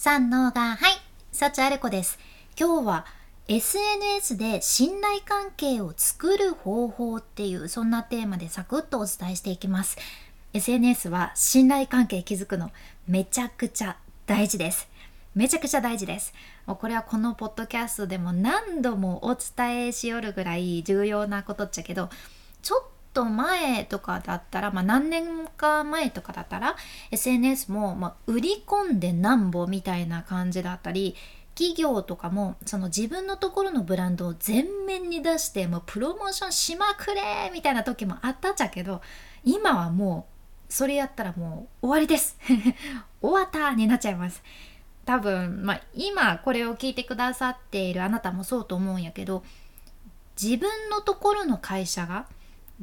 三能がはい幸あれ子です。今日は SNS で信頼関係を作る方法っていうそんなテーマでサクッとお伝えしていきます。SNS は信頼関係築くのめちゃくちゃ大事です。めちゃくちゃ大事です。もうこれはこのポッドキャストでも何度もお伝えしよるぐらい重要なことっちゃけどちょっと前とかだったら、まあ、何年か前とかだったら SNS も、ま、売り込んでなんぼみたいな感じだったり企業とかもその自分のところのブランドを前面に出してもうプロモーションしまくれみたいな時もあったっちゃけど今はもうそれやったらもう終わりです。終わったになっちゃいます。多分、まあ、今これを聞いてくださっているあなたもそうと思うんやけど自分のところの会社が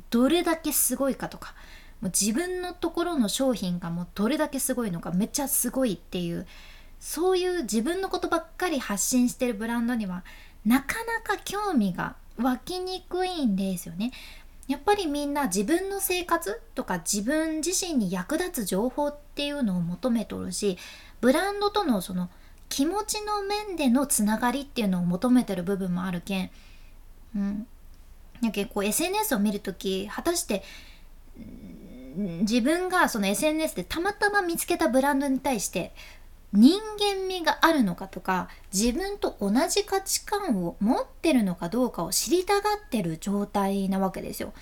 どれだけすごいかとかもう自分のところの商品がもうどれだけすごいのかめっちゃすごいっていうそういう自分のことばっかり発信してるブランドにはなかなか興味が湧きにくいんですよね。やっぱりみんな自分の生活とか自分自身に役立つ情報っていうのを求めとるしブランドとのその気持ちの面でのつながりっていうのを求めてる部分もあるけん、うん、やけこう SNS を見る時果たして自分がその SNS でたまたま見つけたブランドに対して人間味があるのかとか自分と同じ価値観を持ってるのかどうかを知りたがってる状態なわけですよ。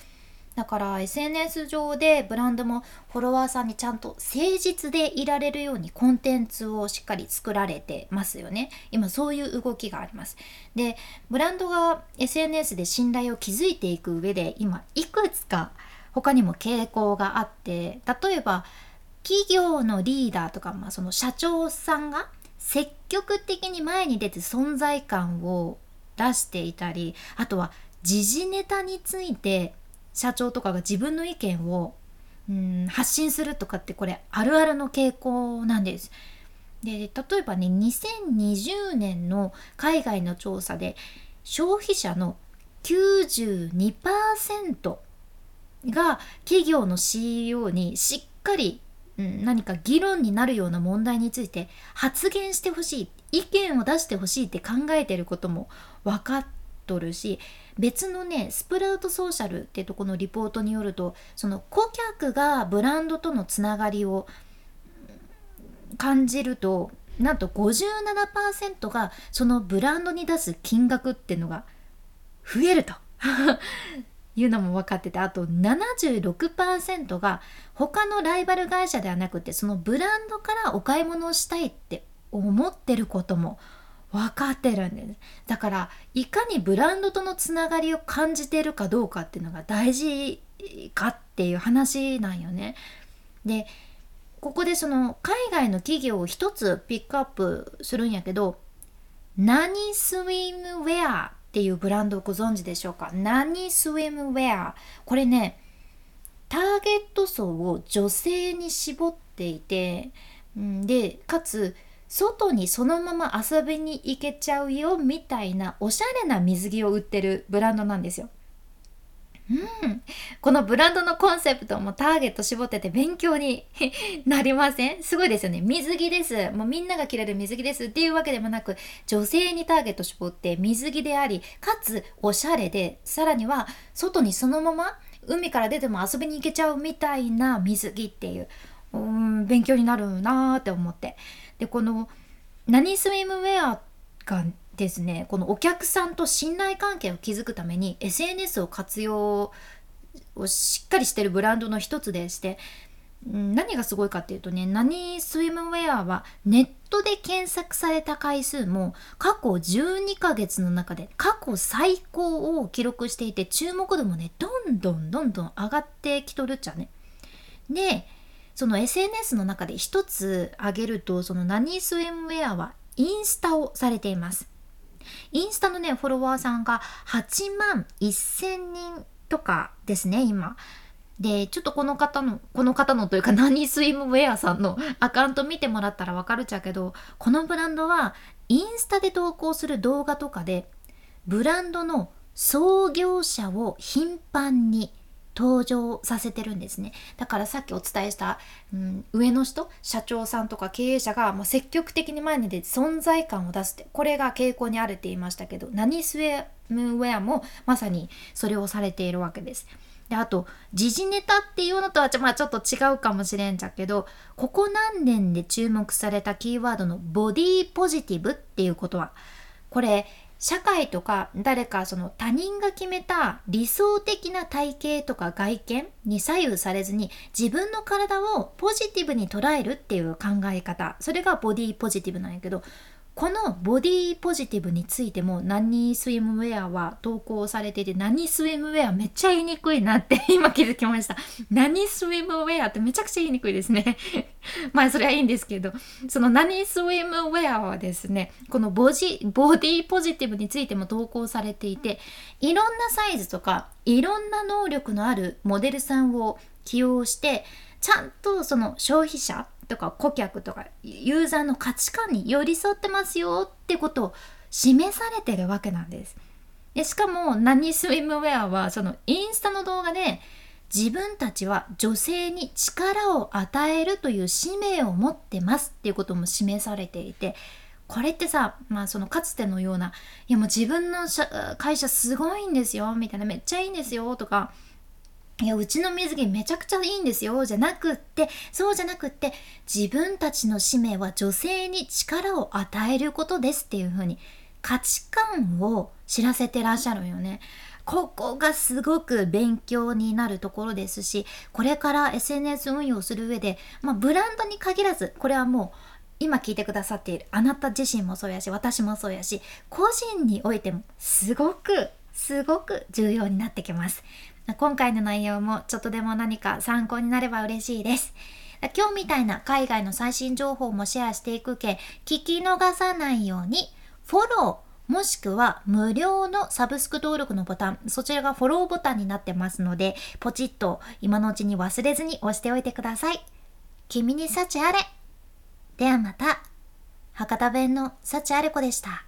だから SNS 上でブランドもフォロワーさんにちゃんと誠実でいられるようにコンテンツをしっかり作られてますよね。今そういう動きがあります。で、ブランドが SNS で信頼を築いていく上で今いくつか他にも傾向があって例えば企業のリーダーとか、まあ、その社長さんが積極的に前に出て存在感を出していたりあとは時事ネタについて社長とかが自分の意見をうん発信するとかってこれあるあるの傾向なんです。で例えばね2020年の海外の調査で消費者の92%が企業の CEO にしっかりうん、何か議論になるような問題について発言してほしい意見を出してほしいって考えてることも分かっとるし別のねスプラウトソーシャルってとこのリポートによるとその顧客がブランドとのつながりを感じるとなんと57%がそのブランドに出す金額っていうのが増えると。いうのも分かっててあと76%が他のライバル会社ではなくてそのブランドからお買い物をしたいって思ってることも分かってるんですだからいかにブランドとのつながりを感じてるかどうかっていうのが大事かっていう話なんよね。でここでその海外の企業を一つピックアップするんやけど何スウィムウェアっていうブランドをご存知でしょうか？何スウィムウェア？これねターゲット層を女性に絞っていて、でかつ外にそのまま遊びに行けちゃうよみたいなおしゃれな水着を売ってるブランドなんですよ。うん、このブランドのコンセプトもターゲット絞ってて勉強になりません？すごいですよね。水着です。もうみんなが着れる水着ですっていうわけでもなく、女性にターゲット絞って水着であり、かつおしゃれで、さらには外にそのまま海から出ても遊びに行けちゃうみたいな水着っていう、うん勉強になるなーって思って。で、この何スイムウェアがですねこのお客さんと信頼関係を築くために SNS を活用をしっかりしてるブランドの一つでして何がすごいかっていうとね何スイムウェアはネットで検索された回数も過去12ヶ月の中で過去最高を記録していて注目度もねどんどんどんどん上がってきとるっちゃね。でその SNS の中で一つ挙げるとその何スイムウェアはインスタをされています。インスタのね、フォロワーさんが8万1000人とかですね、今。で、ちょっとこの方の、この方のというか、何スイムウェアさんのアカウント見てもらったらわかるっちゃけど、このブランドは、インスタで投稿する動画とかで、ブランドの創業者を頻繁に登場させてるんですねだからさっきお伝えした、うん、上の人社長さんとか経営者がもう積極的に前に出て存在感を出すってこれが傾向にあるって言いましたけど何スウェムウェアもまさにそれをされているわけです。であと時事ネタっていうのとはちょ,、まあ、ちょっと違うかもしれんじゃけどここ何年で注目されたキーワードのボディポジティブっていうことはこれ社会とか誰かその他人が決めた理想的な体型とか外見に左右されずに自分の体をポジティブに捉えるっていう考え方。それがボディポジティブなんやけどこのボディポジティブについても何スイムウェアは投稿されていて何スイムウェアめっちゃ言いにくいなって今気づきました。何スイムウェアってめちゃくちゃ言いにくいですね。まあそれはいいんですけど。その何スイムウェアはですねこのボジボディポジティブについても投稿されていていろんなサイズとかいろんな能力のあるモデルさんを起用してちゃんとその消費者とか顧客とかユーザーの価値観に寄り添ってますよってことを示されてるわけなんです。でしかも何スイムウェアはそのインスタの動画で自分たちは女性に力を与えるという使命を持ってますっていうことも示されていてこれってさ、まあ、そのかつてのようないやもう自分の会社すごいんですよみたいなめっちゃいいんですよとかいやうちの水着めちゃくちゃいいんですよじゃなくってそうじゃなくって自分たちの使命は女性に力を与えることですっていう風に価値観を知らせてらっしゃるよね。ここがすごく勉強になるところですしこれから SNS 運用する上で、まあ、ブランドに限らずこれはもう今聞いてくださっているあなた自身もそうやし私もそうやし個人においてもすごくすごく重要になってきます。今回の内容もちょっとでも何か参考になれば嬉しいです。今日みたいな海外の最新情報もシェアしていくけ、聞き逃さないように、フォロー、もしくは無料のサブスク登録のボタン、そちらがフォローボタンになってますので、ポチッと今のうちに忘れずに押しておいてください。君に幸あれ。ではまた。博多弁の幸あれ子でした。